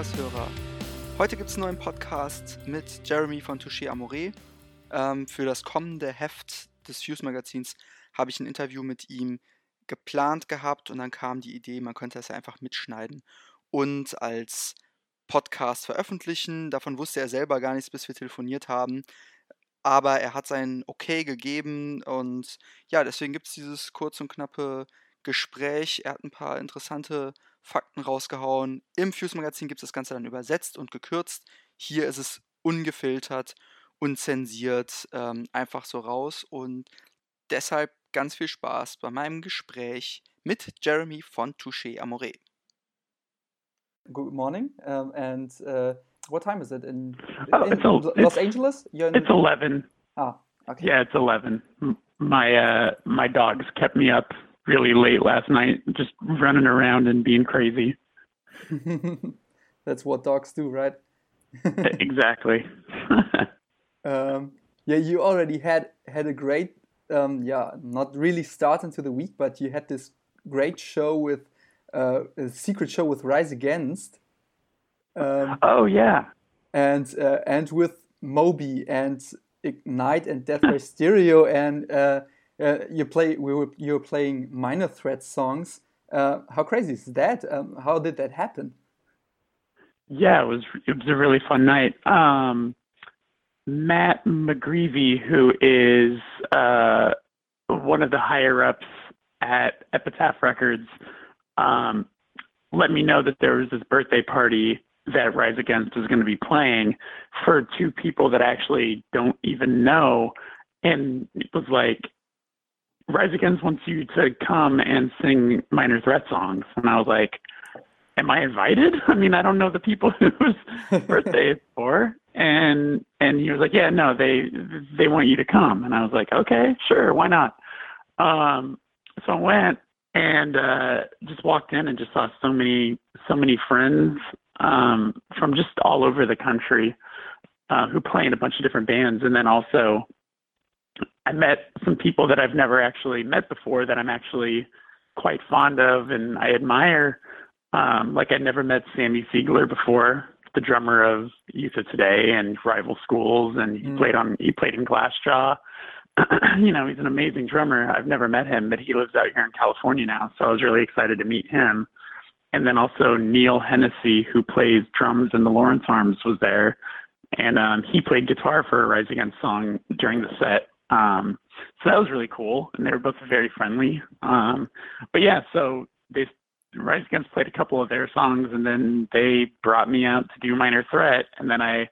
Fusecast-Hörer. Heute gibt es einen neuen Podcast mit Jeremy von Touché Amore. Ähm, für das kommende Heft des Fuse-Magazins habe ich ein Interview mit ihm geplant gehabt und dann kam die Idee, man könnte das ja einfach mitschneiden und als Podcast veröffentlichen. Davon wusste er selber gar nichts, bis wir telefoniert haben. Aber er hat sein Okay gegeben und ja, deswegen gibt es dieses kurz und knappe Gespräch. Er hat ein paar interessante Fakten rausgehauen. Im Fuse-Magazin gibt es das Ganze dann übersetzt und gekürzt. Hier ist es ungefiltert, unzensiert, ähm, einfach so raus. Und deshalb ganz viel Spaß bei meinem Gespräch mit Jeremy von Touché Amore. Good morning. Um, and uh, what time is it in, Oh, in it's a- Los it's- Angeles? You're in, It's eleven. ah, okay. Yeah, it's eleven. My uh my dogs kept me up really late last night, just running around and being crazy. That's what dogs do, right? exactly. Um, yeah, you already had had a great, um, yeah, not really start into the week, but you had this great show with uh, a secret show with Rise Against, um, oh yeah. and uh, and with Moby and Ignite and Death by Stereo, and uh, uh, you play we were you were playing Minor Threat songs. Uh, how crazy is that? Um, how did that happen? Yeah, it was it was a really fun night. Um Matt McGreevy, who is uh one of the higher ups at Epitaph Records, um, let me know that there was this birthday party that Rise Against was going to be playing for two people that actually don't even know. And it was like, Rise Against wants you to come and sing Minor Threat songs. And I was like, Am I invited? I mean, I don't know the people whose birthday it's for. And and he was like, Yeah, no, they they want you to come. And I was like, Okay, sure, why not? Um so I went and uh just walked in and just saw so many so many friends um from just all over the country uh who play in a bunch of different bands and then also I met some people that I've never actually met before that I'm actually quite fond of and I admire. Um, like I'd never met Sammy Siegler before, the drummer of Youth of Today and Rival Schools, and he Mm. played on he played in Glassjaw. you know, he's an amazing drummer. I've never met him, but he lives out here in California now, so I was really excited to meet him. And then also Neil Hennessy, who plays drums in the Lawrence Arms, was there, and um, he played guitar for a Rise Against song during the set. Um, so that was really cool, and they were both very friendly. Um, but yeah, so they Rise Against played a couple of their songs, and then they brought me out to do Minor Threat, and then I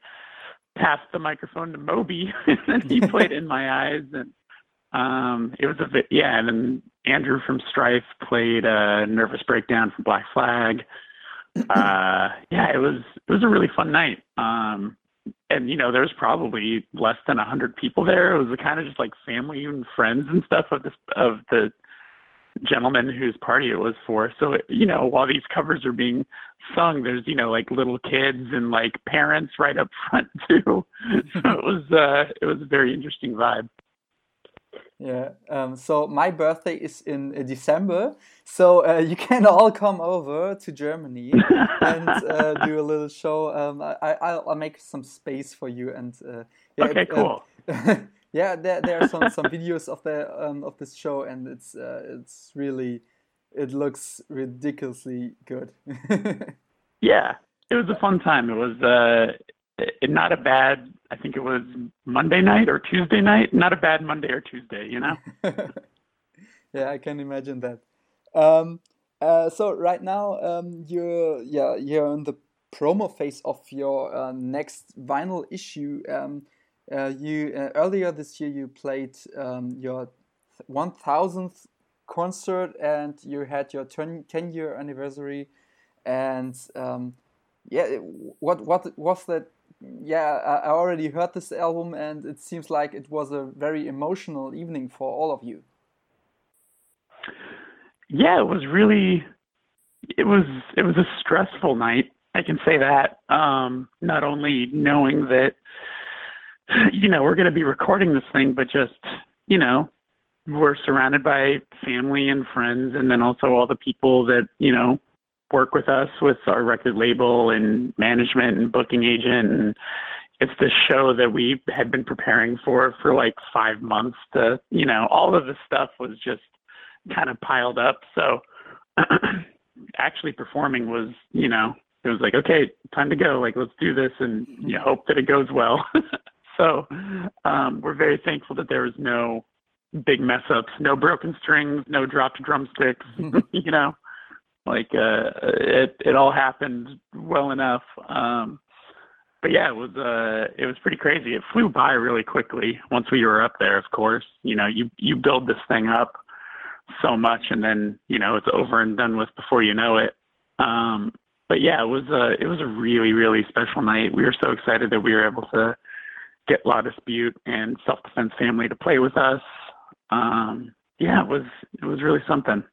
passed the microphone to Moby, and then he played In My Eyes, and um, it was a bit yeah. And then Andrew from Strife played uh, Nervous Breakdown from Black Flag. Uh, yeah, it was it was a really fun night. Um, and you know, there was probably less than a hundred people there. It was kind of just like family and friends and stuff of this of the gentleman whose party it was for. So you know, while these covers are being sung, there's you know like little kids and like parents right up front too. so it was uh, it was a very interesting vibe. Yeah. Um, so my birthday is in uh, December, so uh, you can all come over to Germany and uh, do a little show. Um, I, I'll, I'll make some space for you and uh, yeah, okay, uh, cool. yeah, there, there are some, some videos of the um, of this show, and it's uh, it's really it looks ridiculously good. Yeah, it was a fun time. It was uh, not a bad. I think it was Monday night or Tuesday night. Not a bad Monday or Tuesday, you know. yeah, I can imagine that. Um, uh, so right now, um, you're yeah you're in the promo phase of your uh, next vinyl issue. Um, uh, you uh, earlier this year you played um, your one thousandth concert and you had your 10, 10 year anniversary and um, yeah what what was that yeah I already heard this album and it seems like it was a very emotional evening for all of you Yeah, it was really. It was it was a stressful night. I can say that. Um, not only knowing that, you know, we're going to be recording this thing, but just you know, we're surrounded by family and friends, and then also all the people that you know work with us with our record label and management and booking agent. And it's the show that we had been preparing for for like five months to you know all of the stuff was just kind of piled up. So actually performing was you know it was like okay time to go. Like let's do this and you hope that it goes well. So um we're very thankful that there was no big mess ups no broken strings no dropped drumsticks you know like uh it it all happened well enough um but yeah, it was uh it was pretty crazy. It flew by really quickly once we were up there, of course. You know, you you build this thing up so much and then, you know, it's over and done with before you know it. Um but yeah, it was a it was a really, really special night. We were so excited that we were able to get La Dispute and Self Defense Family to play with us. Um yeah, it was it was really something.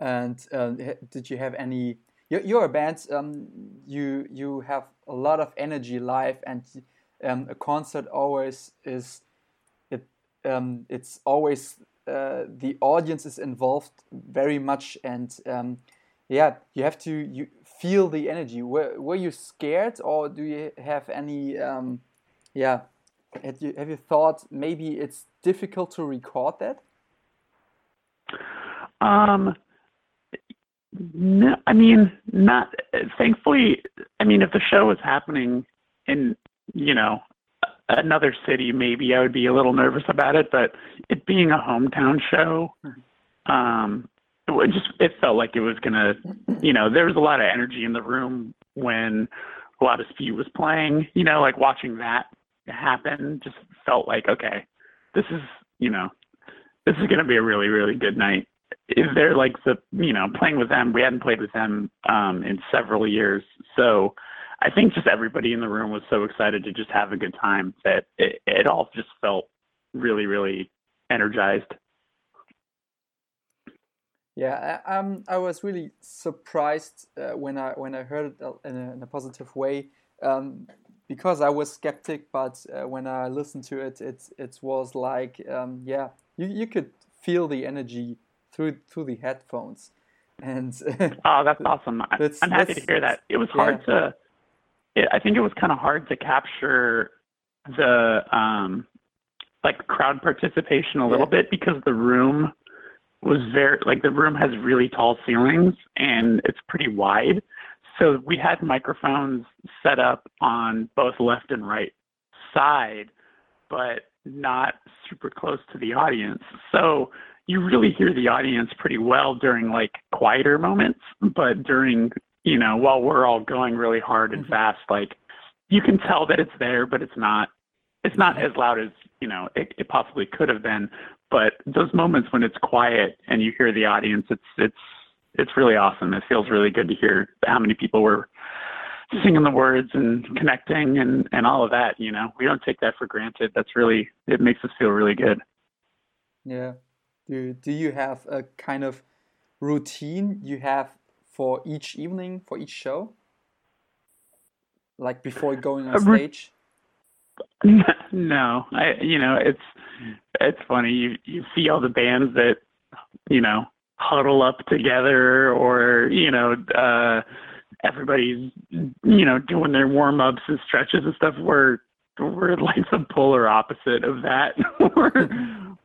And uh, did you have any you're, you're a band. Um, you you have a lot of energy live, and um, a concert always is it. Um, it's always uh, the audience is involved very much, and um, yeah, you have to you feel the energy. Were Were you scared, or do you have any? Um, yeah, have you have you thought maybe it's difficult to record that? Um, no, I mean, not thankfully. I mean, if the show was happening in, you know, another city, maybe I would be a little nervous about it. But it being a hometown show, um, it just it felt like it was gonna, you know, there was a lot of energy in the room when a lot of Dispute was playing. You know, like watching that happen just felt like okay, this is, you know, this is gonna be a really really good night they're like the you know playing with them we hadn't played with them um in several years. So i think just everybody in the room was so excited to just have a good time that it, it all just felt really really energized. Yeah I, um i was really surprised uh, when i when i heard it in a, in a positive way um because i was skeptic but uh, when i listened to it it it was like um yeah you, you could feel the energy through through the headphones. And oh, that's awesome! That's, I'm happy to hear that. It was hard yeah. to. It, I think it was kind of hard to capture the um, like crowd participation a little yeah. bit because the room was very like the room has really tall ceilings and it's pretty wide. So we had microphones set up on both left and right side, but not super close to the audience. So you really hear the audience pretty well during like quieter moments, but during, you know, while we're all going really hard and mm-hmm. fast, like you can tell that it's there, but it's not, it's not as loud as, you know, it, it possibly could have been. But those moments when it's quiet and you hear the audience, it's, it's, it's really awesome. It feels really good to hear how many people were singing the words and connecting and, and all of that, you know, we don't take that for granted. That's really, it makes us feel really good. Yeah. Do, do you have a kind of routine you have for each evening, for each show? Like before going on stage? No, I you know it's it's funny you you see all the bands that you know huddle up together or you know uh everybody's you know doing their warm ups and stretches and stuff. We're we're like the polar opposite of that. we're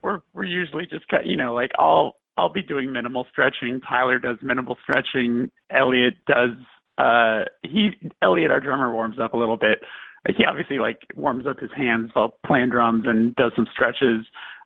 we're we're usually just cut you know like I'll I'll be doing minimal stretching. Tyler does minimal stretching. Elliot does uh he Elliot our drummer warms up a little bit. He obviously like warms up his hands while playing drums and does some stretches,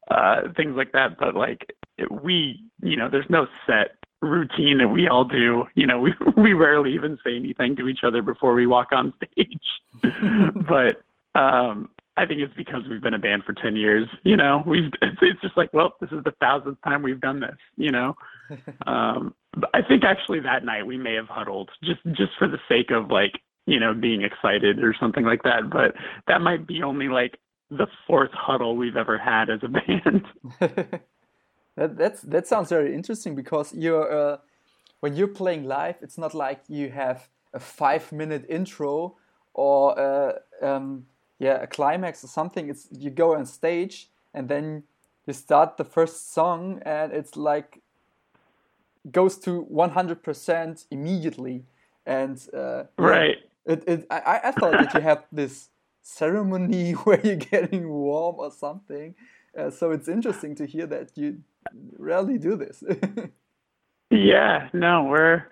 uh things like that. But like we you know there's no set routine that we all do. You know we we rarely even say anything to each other before we walk on stage. but um I think it's because we've been a band for 10 years. You know, we've, it's, it's just like, well, this is the thousandth time we've done this, you know? um, I think actually that night we may have huddled just, just for the sake of like, you know, being excited or something like that. But that might be only like the fourth huddle we've ever had as a band. that, that's, that sounds very interesting because you're, uh, when you're playing live, it's not like you have a five minute intro or, uh, um, yeah a climax or something it's you go on stage and then you start the first song and it's like goes to 100% immediately and uh, right. it, it I, I thought that you had this ceremony where you're getting warm or something. Uh, so it's interesting to hear that you rarely do this. Yeah no we're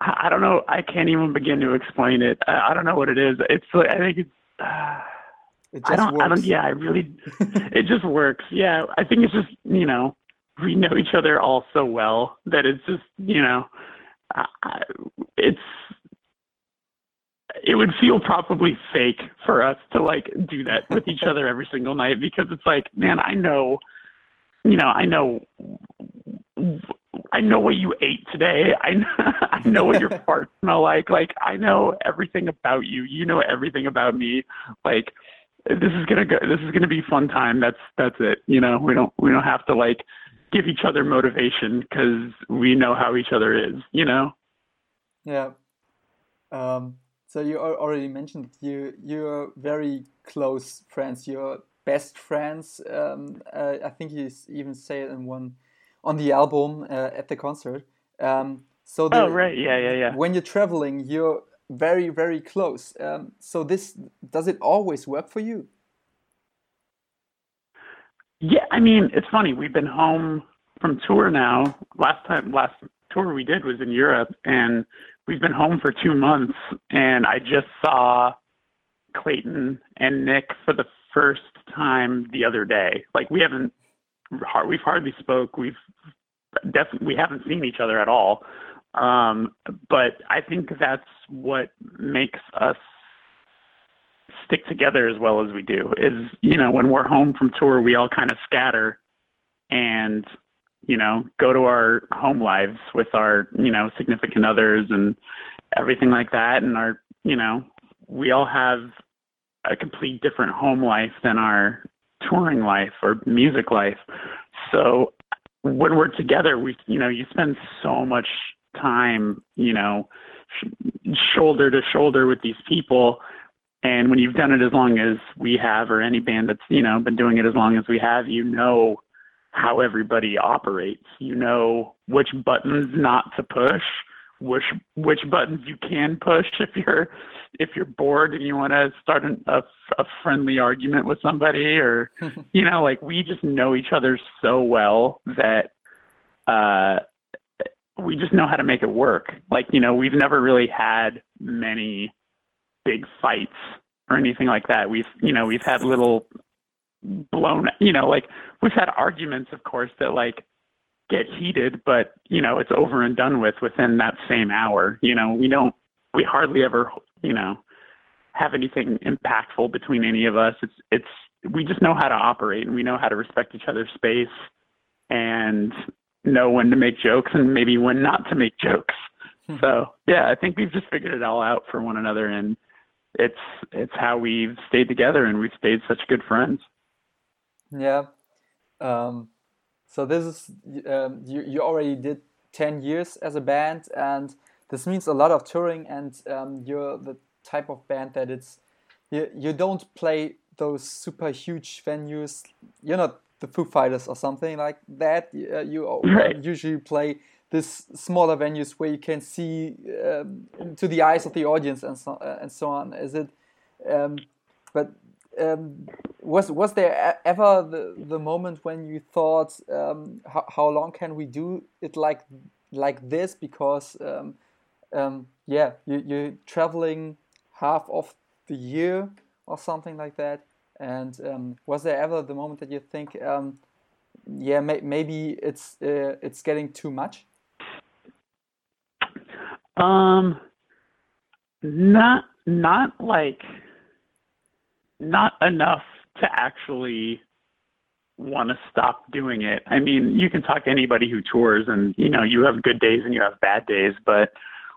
I don't know. I can't even begin to explain it. I, I don't know what it is. It's like I think it's. Uh, it just I don't. works. I don't. Yeah, I really. it just works. Yeah, I think it's just you know we know each other all so well that it's just you know, I, it's. It would feel probably fake for us to like do that with each other every single night because it's like, man, I know, you know, I know I know what you ate today. I know, I know what your farts smell like. Like I know everything about you. You know everything about me. Like this is gonna go. This is gonna be fun time. That's that's it. You know we don't we don't have to like give each other motivation because we know how each other is. You know. Yeah. Um, so you already mentioned you you're very close friends. You're best friends. Um, uh, I think you even say it in one on the album uh, at the concert. Um, so the, oh right, yeah, yeah, yeah. When you're traveling, you're very, very close. Um, so this does it always work for you? Yeah, I mean it's funny. We've been home from tour now. Last time, last tour we did was in Europe, and we've been home for two months. And I just saw Clayton and Nick for the first time the other day. Like we haven't we've hardly spoke. We've definitely we haven't seen each other at all. Um, but I think that's what makes us stick together as well as we do. Is you know when we're home from tour, we all kind of scatter and you know go to our home lives with our you know significant others and everything like that, and our you know we all have a complete different home life than our touring life or music life. So when we're together, we you know you spend so much time you know sh- shoulder to shoulder with these people. And when you've done it as long as we have, or any band that's you know been doing it as long as we have, you know how everybody operates. You know which buttons not to push, which which buttons you can push if you're if you're bored and you want to start an, a a friendly argument with somebody or you know like we just know each other so well that uh we just know how to make it work. Like you know we've never really had many big fights or anything like that. We've you know we've had little blown you know like we've had arguments of course that like get heated, but you know, it's over and done with within that same hour. You know, we don't, we hardly ever, you know, have anything impactful between any of us. It's, it's, we just know how to operate and we know how to respect each other's space and know when to make jokes and maybe when not to make jokes. Hmm. So yeah, I think we've just figured it all out for one another and it's, it's how we've stayed together and we've stayed such good friends. Yeah. Um, so this is um, you. You already did ten years as a band, and this means a lot of touring. And um, you're the type of band that it's you. You don't play those super huge venues. You're not the Foo Fighters or something like that. Uh, you right. usually play this smaller venues where you can see um, to the eyes of the audience and so uh, and so on. Is it? Um, but um, was was there ever the, the moment when you thought um, how, how long can we do it like like this? Because um, um, yeah you, you're traveling half of the year or something like that. And um, was there ever the moment that you think um, yeah may, maybe it's uh, it's getting too much? Um not not like not enough to actually want to stop doing it. I mean, you can talk to anybody who tours and, you know, you have good days and you have bad days, but,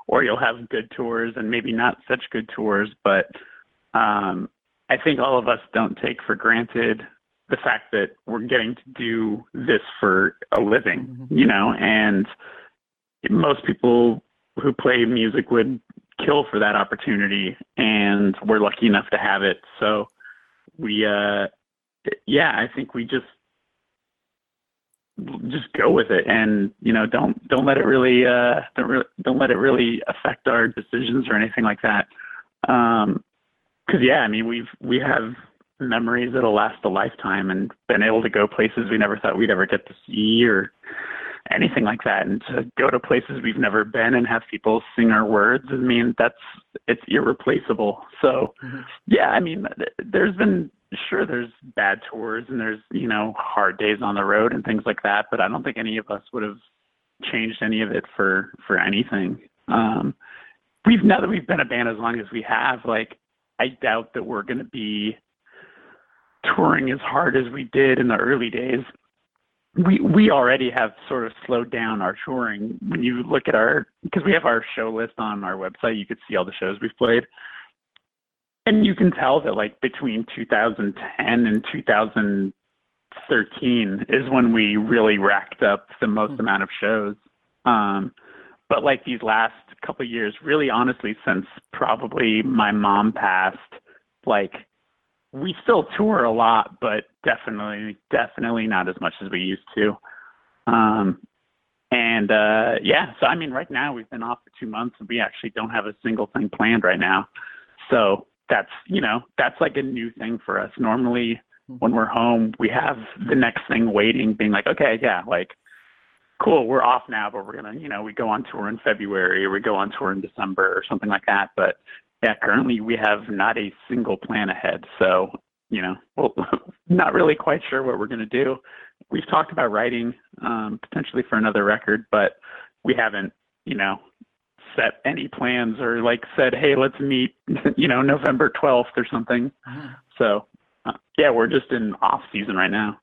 or you'll have good tours and maybe not such good tours, but, um, I think all of us don't take for granted the fact that we're getting to do this for a living, mm-hmm. you know, and most people who play music would kill for that opportunity and we're lucky enough to have it. So we uh yeah, I think we just just go with it and you know don't don't let it really uh don't re- don't let it really affect our decisions or anything like that um because yeah i mean we've we have memories that'll last a lifetime and been able to go places we never thought we'd ever get to see or anything like that. And to go to places we've never been and have people sing our words i mean that's it's irreplaceable. So mm-hmm. yeah i mean there's been sure there's bad tours and there's you know hard days on the road and things like that but i don't think any of us would have changed any of it for for anything. Um we've now that we've been a band as long as we have like i doubt that we're going to be touring as hard as we did in the early days we we already have sort of slowed down our touring. When you look at our because we have our show list on our website you could see all the shows we've played. And you can tell that like between 2010 and 2013 is when we really racked up the most mm-hmm. amount of shows. Um but like these last couple of years really honestly since probably my mom passed like we still tour a lot, but definitely, definitely not as much as we used to. Um, and uh, yeah, so I mean, right now we've been off for two months, and we actually don't have a single thing planned right now. So that's you know that's like a new thing for us. Normally, mm-hmm. when we're home, we have the next thing waiting, being like, okay, yeah, like cool, we're off now, but we're gonna, you know, we go on tour in February or we go on tour in December or something like that. But yeah, currently we have not a single plan ahead. So, you know, well, not really quite sure what we're going to do. We've talked about writing um, potentially for another record, but we haven't, you know, set any plans or like said, hey, let's meet, you know, November 12th or something. Mm-hmm. So, uh, yeah, we're just in off season right now.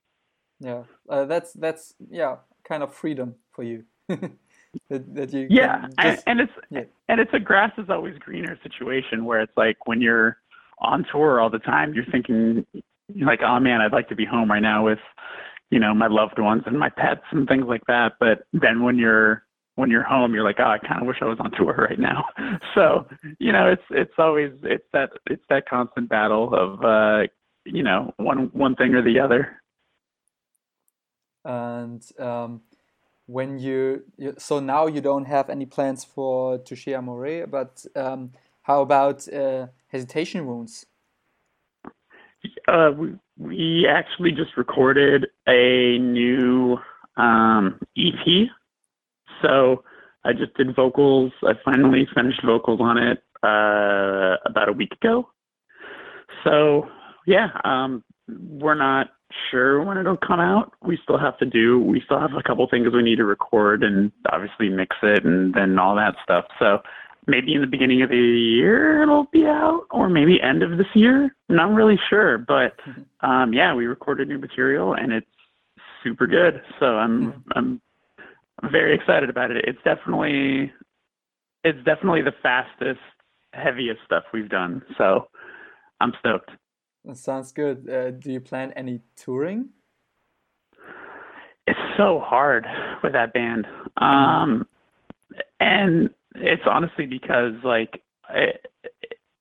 Yeah, uh, that's that's yeah, kind of freedom for you. that, that you yeah just, and, and, it's yeah. and it's a grass is always greener situation where it's like when you're on tour all the time you're thinking like oh man i'd like to be home right now with you know my loved ones and my pets and things like that. But then when you're when you're home you're like oh i kind of wish i was on tour right now. So you know it's it's always it's that it's that constant battle of uh you know one one thing or the other. And um when you, you, so now you don't have any plans for Touché Amoré, but um, how about uh, hesitation wounds? Uh, we, we actually just recorded a new um, EP. So I just did vocals. I finally finished vocals on it uh, about a week ago. So yeah, um, we're not sure when it'll come out. We still have to do, we still have a couple things we need to record and obviously mix it and then all that stuff. So maybe in the beginning of the year it'll be out or maybe end of this year. Not really sure, but mm-hmm. um, yeah, we recorded new material and it's super good. So I'm, mm-hmm. I'm, I'm very excited about it. It's definitely, it's definitely the fastest, heaviest stuff we've done. So I'm stoked. Sounds good. Uh, do you plan any touring? It's so hard with that band. Um, and it's honestly because like it,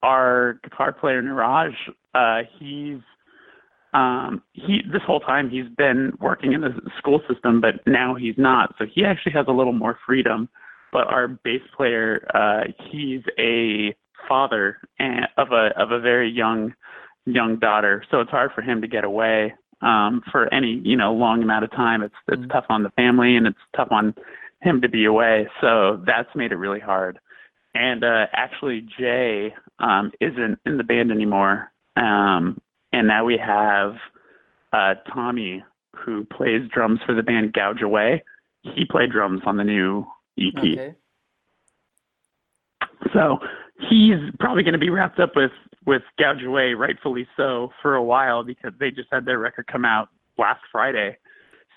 our guitar player Neeraj, uh, he's um, he this whole time he's been working in the school system, but now he's not. So he actually has a little more freedom. But our bass player, uh, he's a father and of a of a very young young daughter, so it's hard for him to get away um, for any you know long amount of time. It's it's mm-hmm. tough on the family and it's tough on him to be away. So that's made it really hard. And uh, actually, Jay um, isn't in the band anymore, um, and now we have uh, Tommy who plays drums for the band Gouge Away. He played drums on the new EP. Okay. So he's probably going to be wrapped up with with Gouge Away, rightfully so, for a while because they just had their record come out last Friday.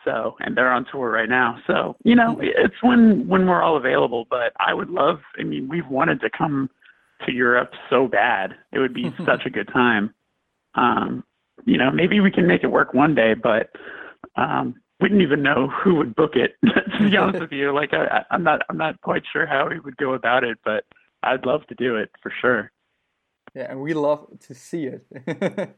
So, and they're on tour right now. So, you know, it's when when we're all available. But I would love. I mean, we've wanted to come to Europe so bad. It would be such a good time. Um, you know, maybe we can make it work one day, but um, we didn't even know who would book it. to be honest with you, like I, I'm not, I'm not quite sure how we would go about it, but I'd love to do it for sure. Yeah, and we love to see it.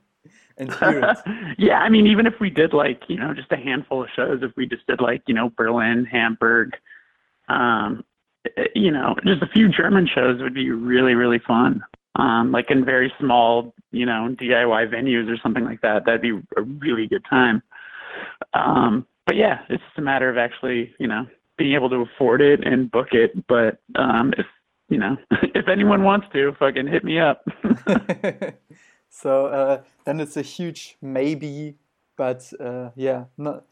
and hear it. yeah, I mean, even if we did like you know just a handful of shows, if we just did like you know Berlin, Hamburg, um, eh, you know, just a few German shows would be really really fun. Um, like in very small, you know, DIY venues or something like that. That'd be a really good time. Um, but yeah, it's just a matter of actually, you know, being able to afford it and book it. But um, if you know, if anyone wants to, fucking hit me up. so uh, then it's a huge maybe, but uh, yeah, not,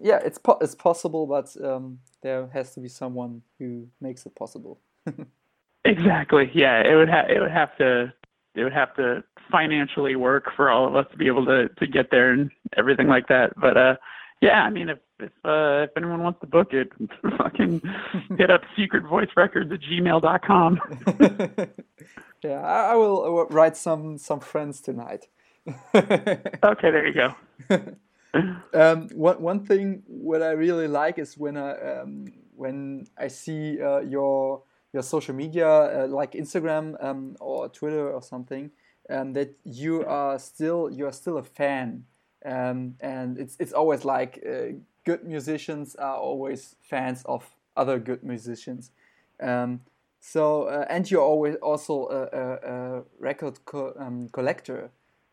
yeah, it's po- it's possible, but um, there has to be someone who makes it possible. exactly. Yeah, it would have it would have to it would have to financially work for all of us to be able to to get there and everything like that. But uh, yeah, I mean, if if uh, if anyone wants to book it, fucking hit up secretvoicerecords at gmail.com. yeah, I, I will write some some friends tonight. okay, there you go. um, one one thing what I really like is when I um, when I see uh, your your social media uh, like Instagram um, or Twitter or something, um, that you are still you are still a fan um, and it's it's always like uh, good musicians are always fans of other good musicians. Um, so uh, and you're always also a, a, a record co um, collector.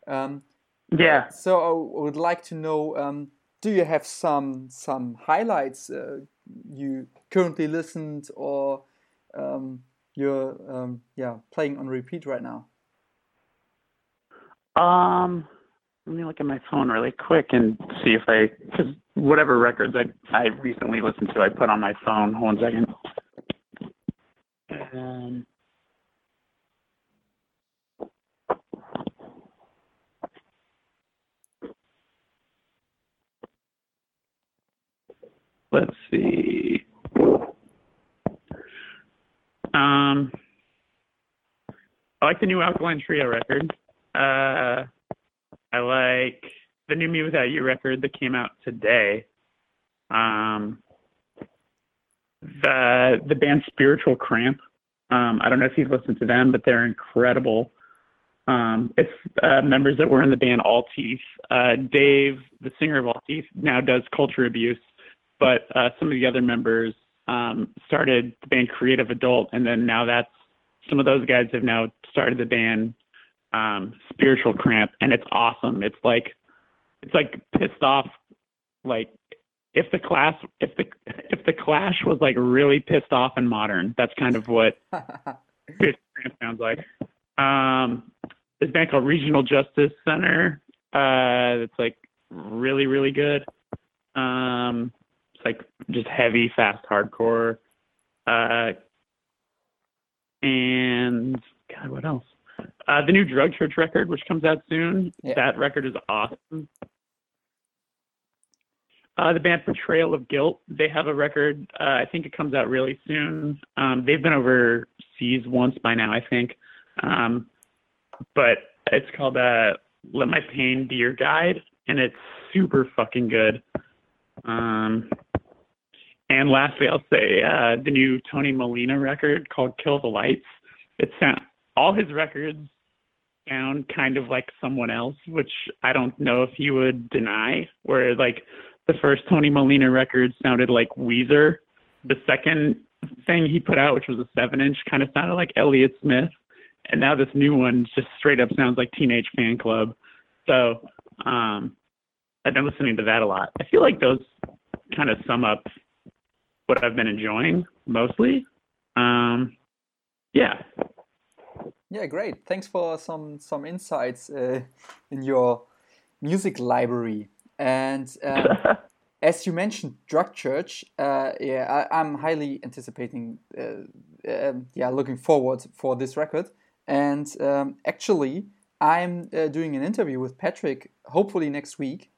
Um, yeah. So I would like to know: um, Do you have some some highlights uh, you currently listened or um, you're yeah playing on repeat right now? Um let me look at my phone really quick and see if I, because whatever records I I recently listened to, I put on my phone. Hold on a second. Um, let's see. Um, I like the new Alkaline Trio record. Uh, like the new mewithoutYou record that came out today. Um, the the band Spiritual Cramp. Um, I don't know if you've listened to them, but they're incredible. Um, it's uh, members that were in the band All Teeth. Uh, Dave, the singer of All Teeth, now does Culture Abuse, but uh, some of the other members um, started the band Creative Adult, and then now that's some of those guys have now started the band um, spiritual cramp, and it's awesome. It's like it's like pissed off, like if the class if the if the Clash was like really pissed off and modern. That's kind of what spiritual cramp sounds like. Um, this band called Regional Justice Center. Uh, it's like really really good. Um, it's like just heavy, fast, hardcore. Uh, and God, what else? Uh, the new Drug Church record, which comes out soon, yeah. that record is awesome. Uh, the band Portrayal of Guilt, they have a record. Uh, I think it comes out really soon. Um, they've been overseas once by now, I think. Um, but it's called uh, Let My Pain Be Your Guide, and it's super fucking good. Um, and lastly, I'll say uh, the new Tony Molina record called Kill the Lights. It's all his records kind of like someone else, which I don't know if you would deny. Where like the first Tony Molina record sounded like Weezer. The second thing he put out, which was a seven inch, kind of sounded like Elliott Smith. And now this new one just straight up sounds like Teenage Fanclub. So um, I've been listening to that a lot. I feel like those kind of sum up what I've been enjoying mostly. Um, yeah, yeah, great. Thanks for some some insights uh, in your music library. And um, as you mentioned, Drug Church. Uh, yeah, I, am highly anticipating. Uh, um, yeah, looking forward for this record. And um, actually, I'm uh, doing an interview with Patrick. Hopefully next week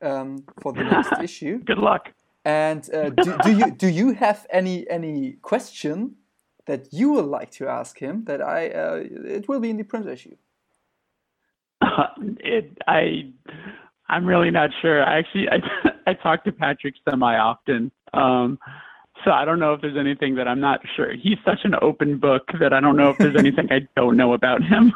um, for the next issue. Good luck. And uh, do, do you do you have any any question that you would like to ask him that I uh, it will be in the print issue? Uh, it I I'm really not sure. I actually I I talk to Patrick semi often. Um, so I don't know if there's anything that I'm not sure. He's such an open book that I don't know if there's anything I don't know about him.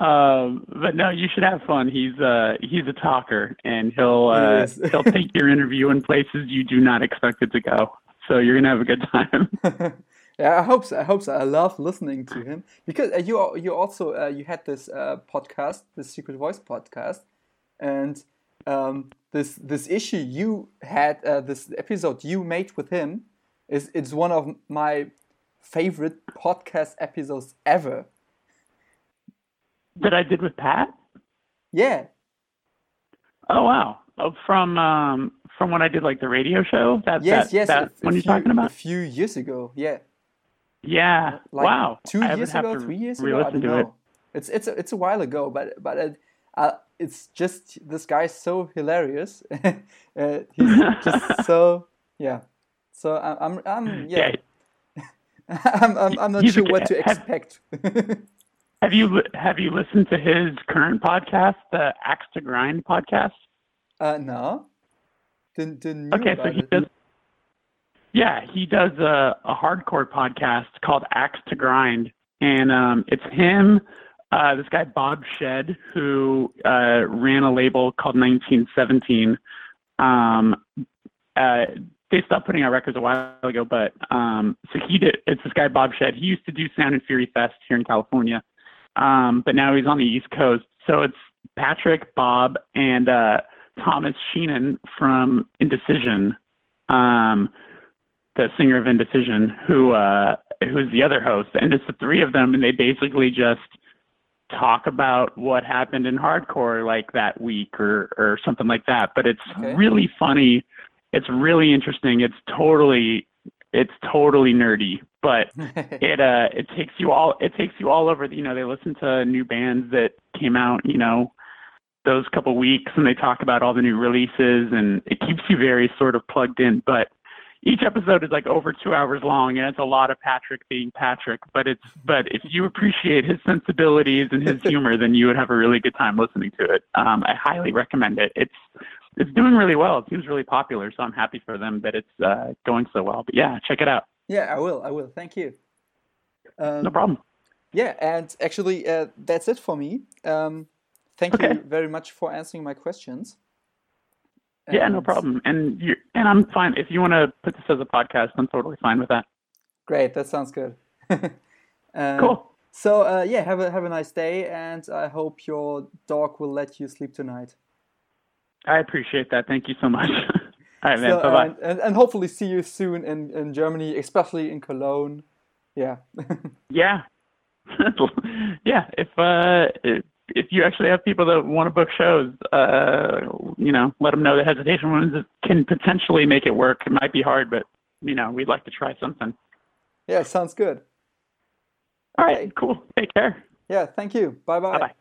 Um, but no, you should have fun. He's uh he's a talker, and he'll uh, He he'll take your interview in places you do not expect it to go. So you're gonna have a good time. yeah, I hope so. I hope so. I love listening to him because uh, you you also uh, you had this uh, podcast, the Secret Voice podcast, and um, this this issue you had uh, this episode you made with him is it's one of my favorite podcast episodes ever. that I did with Pat. Yeah, Oh wow! Oh, from um from when I did like the radio show. That yes, that, yes. That a- a you're few- talking about? a few years ago. Yeah, Yeah. like wow. two years ago, three years ago. I don't know. it. It's it's a, it's a while ago, but but it, uh, it's just this guy's so hilarious. uh, he's just so yeah. So I'm I'm, I'm yeah. I'm, I'm I'm not He's sure what to have- expect. Have you have you listened to his current podcast, the Axe to Grind podcast? uh, no, didn't didn't Okay, so he it. does. Yeah, he does a, a hardcore podcast called Axe to Grind, and um, it's him, uh, this guy Bob Shed, who uh, ran a label called 1917. Um, uh, they stopped putting out records a while ago, but um, so he did. It's this guy Bob Shed. He used to do Sound and Fury Fest here in California, um, but now he's on the East Coast. So it's Patrick, Bob, and uh, Thomas Sheehan from Indecision, um, the singer of Indecision, who uh, who's the other host, and it's the three of them, and they basically just talk about what happened in hardcore like that week or or something like that. But it's Okay. really funny. It's really interesting. It's totally it's totally nerdy, but it uh it takes you all it takes you all over the, you know they listen to new bands that came out you know those couple weeks and they talk about all the new releases and it keeps you very sort of plugged in but each episode is like over two hours long and it's a lot of patrick being patrick but it's but if you appreciate his sensibilities and his humor then you would have a really good time listening to it um i highly recommend it it's it's doing really well it seems really popular so i'm happy for them that it's uh going so well but yeah check it out yeah, I will. I will. Thank you. Um, no problem Yeah, and actually, uh, that's it for me. Um, thank Okay. you very much for answering my questions. Yeah, no problem. And you and I'm fine if you want to put this as a podcast. I'm totally fine with that. Great, that sounds good. Um, Cool. So uh, yeah, have a have a nice day, and I hope your dog will let you sleep tonight. I appreciate that. Thank you so much. All right, man. So, bye bye. and, and, and hopefully see you soon in, in Germany, especially in Cologne. Yeah. yeah, yeah. If uh, if, if you actually have people that want to book shows, uh, you know, let them know that Hesitation Wounds can potentially make it work. It might be hard, but you know, we'd like to try something. yeah, sounds good. All right, cool. Take care. Yeah, thank you. Bye bye. Bye bye.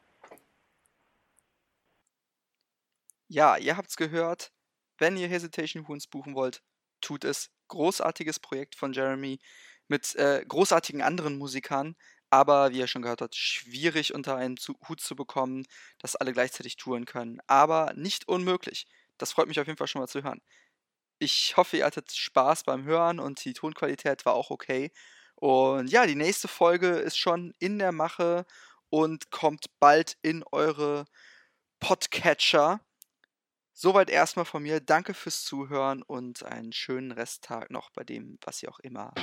Ja, ihr habt's gehört. Wenn ihr Hesitation Wounds buchen wollt, tut es. Großartiges Projekt von Jeremy mit äh, großartigen anderen Musikern, aber wie ihr schon gehört habt, schwierig unter einen Hut zu bekommen, dass alle gleichzeitig touren können. Aber nicht unmöglich. Das freut mich auf jeden Fall schon mal zu hören. Ich hoffe, ihr hattet Spaß beim Hören und die Tonqualität war auch okay. Und ja, die nächste Folge ist schon in der Mache und kommt bald in eure Podcatcher. Soweit erstmal von mir. Danke fürs Zuhören und einen schönen Resttag noch bei dem, was ihr auch immer.